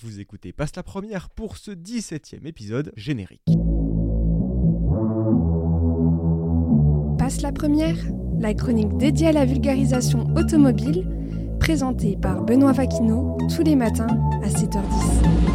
Vous écoutez Passe la première pour ce 17e épisode générique. Passe la première, la chronique dédiée à la vulgarisation automobile, présentée par Benoît Vaquineau tous les matins à 7h10.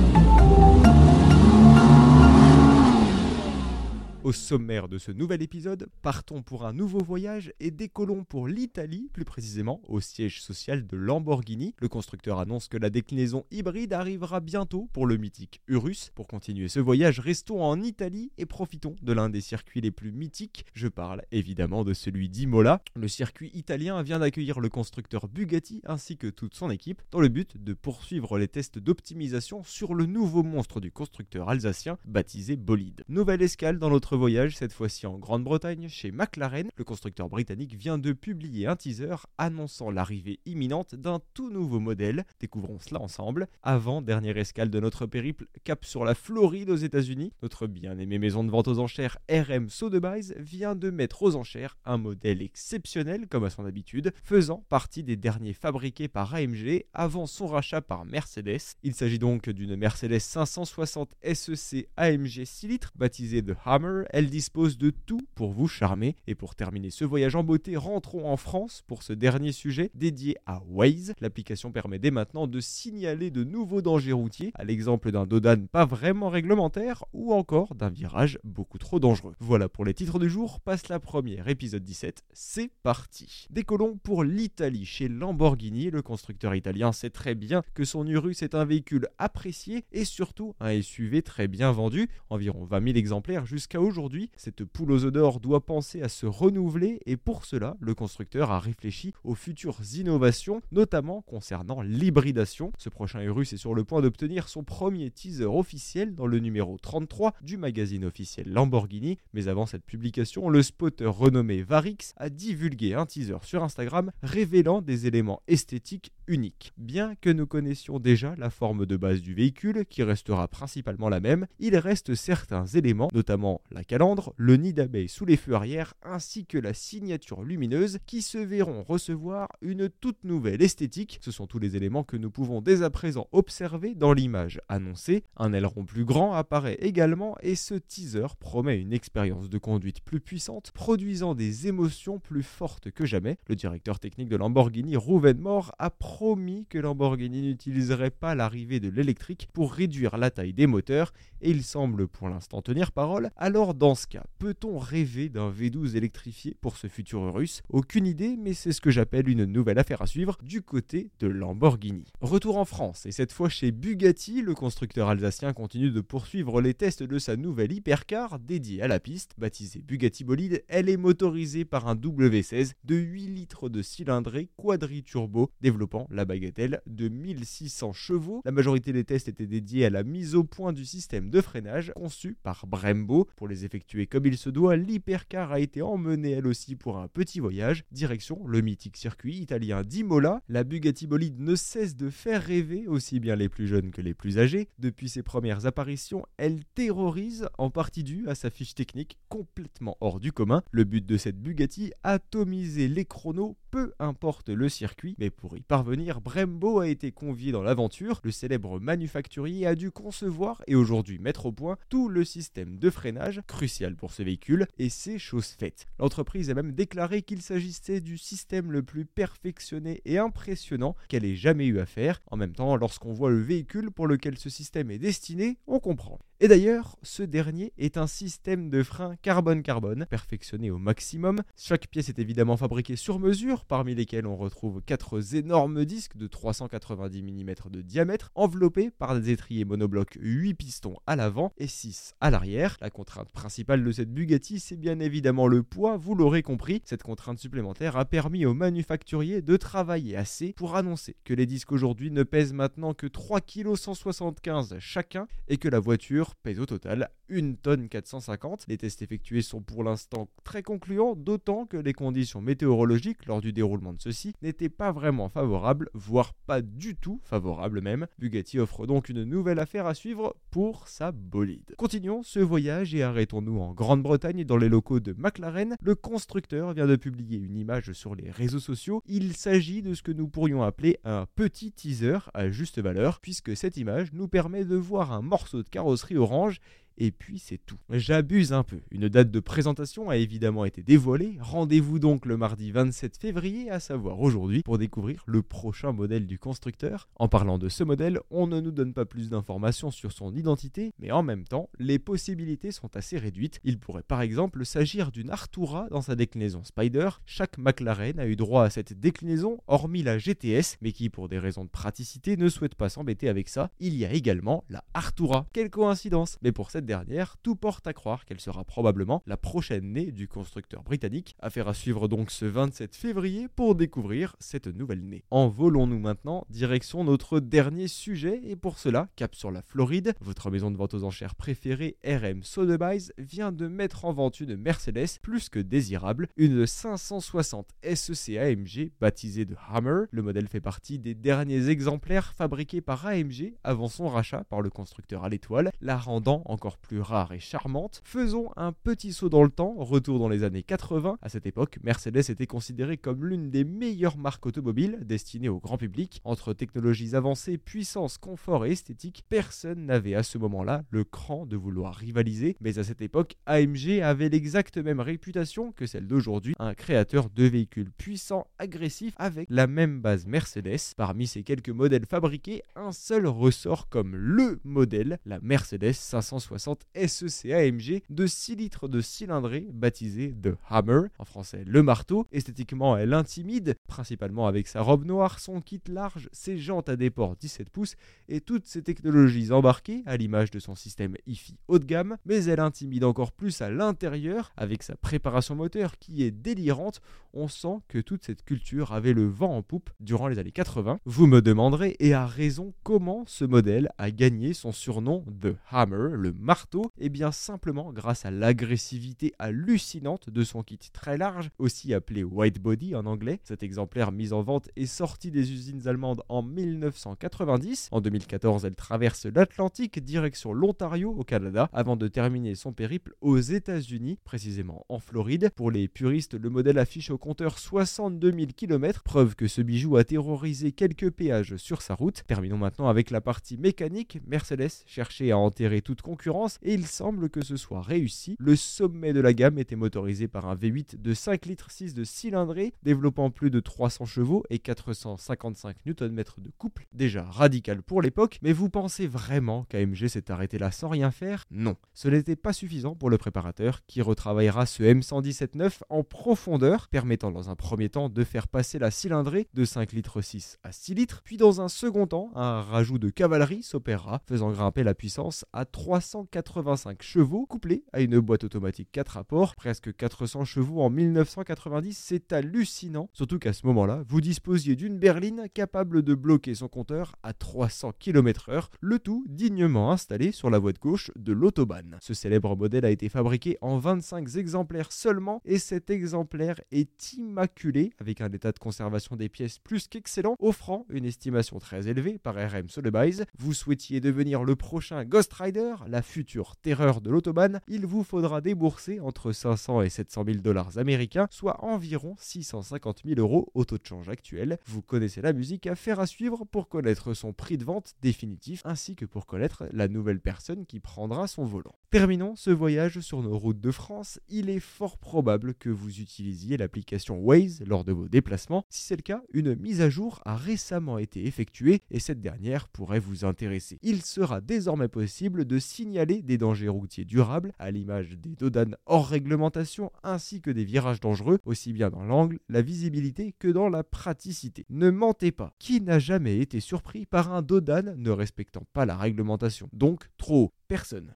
Au sommaire de ce nouvel épisode, partons pour un nouveau voyage et décollons pour l'Italie, plus précisément au siège social de Lamborghini. Le constructeur annonce que la déclinaison hybride arrivera bientôt pour le mythique Urus. Pour continuer ce voyage, restons en Italie et profitons de l'un des circuits les plus mythiques. Je parle évidemment de celui d'Imola. Le circuit italien vient d'accueillir le constructeur Bugatti ainsi que toute son équipe dans le but de poursuivre les tests d'optimisation sur le nouveau monstre du constructeur alsacien baptisé Bolide. Nouvelle escale dans notre voyage, cette fois-ci en Grande-Bretagne, chez McLaren. Le constructeur britannique vient de publier un teaser annonçant l'arrivée imminente d'un tout nouveau modèle. Découvrons cela ensemble. Avant dernière escale de notre périple, cap sur la Floride aux États-Unis. Notre bien-aimée maison de vente aux enchères RM Sotheby's vient de mettre aux enchères un modèle exceptionnel comme à son habitude, faisant partie des derniers fabriqués par AMG avant son rachat par Mercedes. Il s'agit donc d'une Mercedes 560 SEC AMG 6 litres baptisée The Hammer elle dispose de tout pour vous charmer. Et pour terminer ce voyage en beauté, rentrons en France pour ce dernier sujet dédié à Waze. L'application permet dès maintenant de signaler de nouveaux dangers routiers, à l'exemple d'un dodane pas vraiment réglementaire ou encore d'un virage beaucoup trop dangereux. Voilà pour les titres du jour, passe la première, épisode 17, c'est parti. Décollons pour l'Italie chez Lamborghini. Le constructeur italien sait très bien que son Urus est un véhicule apprécié et surtout un SUV très bien vendu, environ 20 000 exemplaires jusqu'à aujourd'hui aujourd'hui, cette poule aux odeurs doit penser à se renouveler et pour cela, le constructeur a réfléchi aux futures innovations, notamment concernant l'hybridation. Ce prochain Urus est sur le point d'obtenir son premier teaser officiel dans le numéro 33 du magazine officiel Lamborghini, mais avant cette publication, le spotter renommé Varix a divulgué un teaser sur Instagram révélant des éléments esthétiques uniques. Bien que nous connaissions déjà la forme de base du véhicule, qui restera principalement la même, il reste certains éléments, notamment la calandre, le nid d'abeille sous les feux arrière ainsi que la signature lumineuse qui se verront recevoir une toute nouvelle esthétique. Ce sont tous les éléments que nous pouvons dès à présent observer dans l'image annoncée. Un aileron plus grand apparaît également et ce teaser promet une expérience de conduite plus puissante, produisant des émotions plus fortes que jamais. Le directeur technique de Lamborghini, Rouven Moore, a promis que Lamborghini n'utiliserait pas l'arrivée de l'électrique pour réduire la taille des moteurs et il semble pour l'instant tenir parole. Alors dans ce cas, peut-on rêver d'un V12 électrifié pour ce futur russe? Aucune idée, mais c'est ce que j'appelle une nouvelle affaire à suivre du côté de Lamborghini. Retour en France, et cette fois chez Bugatti, le constructeur alsacien continue de poursuivre les tests de sa nouvelle hypercar dédiée à la piste, baptisée Bugatti Bolide. Elle est motorisée par un W16 de 8 litres de cylindrée quadri-turbo, développant la bagatelle de 1600 chevaux. La majorité des tests étaient dédiés à la mise au point du système de freinage conçu par Brembo pour les effectuer comme il se doit, l'hypercar a été emmenée elle aussi pour un petit voyage, direction le mythique circuit italien d'Imola. La Bugatti Bolide ne cesse de faire rêver aussi bien les plus jeunes que les plus âgés. Depuis ses premières apparitions, elle terrorise, en partie due à sa fiche technique complètement hors du commun. Le but de cette Bugatti, atomiser les chronos, peu importe le circuit, mais pour y parvenir, Brembo a été convié dans l'aventure. Le célèbre manufacturier a dû concevoir et aujourd'hui mettre au point tout le système de freinage crucial pour ce véhicule, et c'est chose faite. L'entreprise a même déclaré qu'il s'agissait du système le plus perfectionné et impressionnant qu'elle ait jamais eu à faire. En même temps, lorsqu'on voit le véhicule pour lequel ce système est destiné, on comprend. Et d'ailleurs, ce dernier est un système de frein carbone-carbone perfectionné au maximum. Chaque pièce est évidemment fabriquée sur mesure, parmi lesquelles on retrouve quatre énormes disques de 390 mm de diamètre, enveloppés par des étriers monoblocs 8 pistons à l'avant et 6 à l'arrière. La contrainte principale de cette Bugatti, c'est bien évidemment le poids, vous l'aurez compris. Cette contrainte supplémentaire a permis aux manufacturiers de travailler assez pour annoncer que les disques aujourd'hui ne pèsent maintenant que 3 kg 175 chacun et que la voiture pèse au total 1 tonne 450. Les tests effectués sont pour l'instant très concluants, d'autant que les conditions météorologiques lors du déroulement de ceux-ci n'étaient pas vraiment favorables, voire pas du tout favorables même. Bugatti offre donc une nouvelle affaire à suivre pour sa bolide. Continuons ce voyage et arrêtons-nous en Grande-Bretagne dans les locaux de McLaren. Le constructeur vient de publier une image sur les réseaux sociaux. Il s'agit de ce que nous pourrions appeler un petit teaser à juste valeur, puisque cette image nous permet de voir un morceau de carrosserie orange et puis c'est tout. J'abuse un peu. Une date de présentation a évidemment été dévoilée. Rendez-vous donc le mardi 27 février, à savoir aujourd'hui, pour découvrir le prochain modèle du constructeur. En parlant de ce modèle, on ne nous donne pas plus d'informations sur son identité, mais en même temps, les possibilités sont assez réduites. Il pourrait par exemple s'agir d'une Artura dans sa déclinaison Spider. Chaque McLaren a eu droit à cette déclinaison, hormis la GTS, mais qui pour des raisons de praticité ne souhaite pas s'embêter avec ça. Il y a également la Artura. Quelle coïncidence Mais pour cette dernière, tout porte à croire qu'elle sera probablement la prochaine née du constructeur britannique. Affaire à suivre donc ce 27 février pour découvrir cette nouvelle née. Envolons-nous maintenant direction notre dernier sujet et pour cela, cap sur la Floride. Votre maison de vente aux enchères préférée, RM Sotheby's, vient de mettre en vente une Mercedes plus que désirable, une 560 SEC AMG baptisée de Hammer. Le modèle fait partie des derniers exemplaires fabriqués par AMG avant son rachat par le constructeur à l'étoile, la rendant encore plus rare et charmante, faisons un petit saut dans le temps, retour dans les années 80. À cette époque, Mercedes était considérée comme l'une des meilleures marques automobiles destinées au grand public. Entre technologies avancées, puissance, confort et esthétique, personne n'avait à ce moment-là le cran de vouloir rivaliser. Mais à cette époque, AMG avait l'exacte même réputation que celle d'aujourd'hui, un créateur de véhicules puissants, agressifs, avec la même base Mercedes. Parmi ces quelques modèles fabriqués, un seul ressort comme LE modèle, la Mercedes 560 SEC AMG de 6 litres de cylindrée baptisée The Hammer, en français le marteau. Esthétiquement, elle intimide, principalement avec sa robe noire, son kit large, ses jantes à déport 17 pouces et toutes ses technologies embarquées, à l'image de son système IFI haut de gamme, mais elle intimide encore plus à l'intérieur avec sa préparation moteur qui est délirante. On sent que toute cette culture avait le vent en poupe durant les années 80. Vous me demanderez, et à raison, comment ce modèle a gagné son surnom The Hammer, le marteau Et eh bien simplement grâce à l'agressivité hallucinante de son kit très large, aussi appelé White Body en anglais. Cet exemplaire mis en vente est sorti des usines allemandes en 1990. En 2014, elle traverse l'Atlantique direction l'Ontario au Canada avant de terminer son périple aux États-Unis, précisément en Floride. Pour les puristes, le modèle affiche au compteur 62 000 km, preuve que ce bijou a terrorisé quelques péages sur sa route. Terminons maintenant avec la partie mécanique. Mercedes cherchait à enterrer toute concurrence et il semble que ce soit réussi. Le sommet de la gamme était motorisé par un V8 de 5 litres 6 de cylindrée, développant plus de 300 chevaux et 455 Nm de couple, déjà radical pour l'époque, mais vous pensez vraiment qu'AMG s'est arrêté là sans rien faire? Non, ce n'était pas suffisant pour le préparateur qui retravaillera ce M117.9 en profondeur, permettant dans un premier temps de faire passer la cylindrée de 5 litres 6 à 6 litres, puis dans un second temps, un rajout de cavalerie s'opérera, faisant grimper la puissance à 300 85 chevaux, couplé à une boîte automatique 4 rapports, presque 400 chevaux en 1990, c'est hallucinant, surtout qu'à ce moment-là, vous disposiez d'une berline capable de bloquer son compteur à 300 km/h, le tout dignement installé sur la voie de gauche de l'autobahn. Ce célèbre modèle a été fabriqué en 25 exemplaires seulement, et cet exemplaire est immaculé, avec un état de conservation des pièces plus qu'excellent, offrant une estimation très élevée par RM Sotheby's. Vous souhaitiez devenir le prochain Ghost Rider, la future terreur de l'autobahn, il vous faudra débourser entre 500 et 700 000 dollars américains, soit environ 650 000 euros au taux de change actuel. Vous connaissez la musique à faire à suivre pour connaître son prix de vente définitif, ainsi que pour connaître la nouvelle personne qui prendra son volant. Terminons ce voyage sur nos routes de France. Il est fort probable que vous utilisiez l'application Waze lors de vos déplacements. Si c'est le cas, une mise à jour a récemment été effectuée et cette dernière pourrait vous intéresser. Il sera désormais possible de signaler des dangers routiers durables, à l'image des dodanes hors réglementation ainsi que des virages dangereux, aussi bien dans l'angle, la visibilité que dans la praticité. Ne mentez pas, qui n'a jamais été surpris par un dodane ne respectant pas la réglementation? Donc trop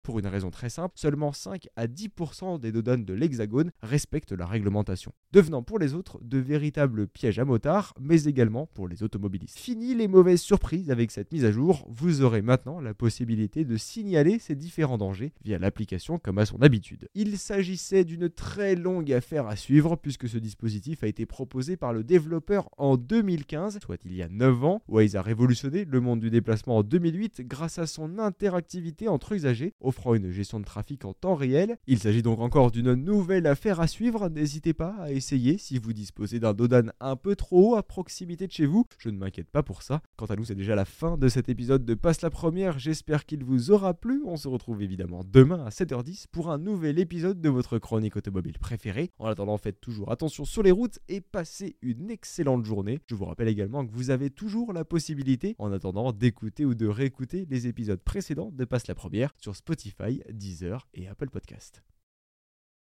Pour une raison très simple, seulement 5 à 10% des dodanes de l'Hexagone respectent la réglementation, devenant pour les autres de véritables pièges à motards, mais également pour les automobilistes. Fini les mauvaises surprises avec cette mise à jour, vous aurez maintenant la possibilité de signaler ces différents dangers via l'application comme à son habitude. Il s'agissait d'une très longue affaire à suivre puisque ce dispositif a été proposé par le développeur en 2015, soit il y a 9 ans. Waze a révolutionné le monde du déplacement en 2008 grâce à son interactivité entre offrant une gestion de trafic en temps réel. Il s'agit donc encore d'une nouvelle affaire à suivre, n'hésitez pas à essayer si vous disposez d'un Dodan un peu trop haut à proximité de chez vous, je ne m'inquiète pas pour ça. Quant à nous, c'est déjà la fin de cet épisode de Passe la Première, j'espère qu'il vous aura plu, on se retrouve évidemment demain à 7h10 pour un nouvel épisode de votre chronique automobile préférée. En attendant, faites toujours attention sur les routes et passez une excellente journée. Je vous rappelle également que vous avez toujours la possibilité, en attendant, d'écouter ou de réécouter les épisodes précédents de Passe la Première sur Spotify, Deezer et Apple Podcast.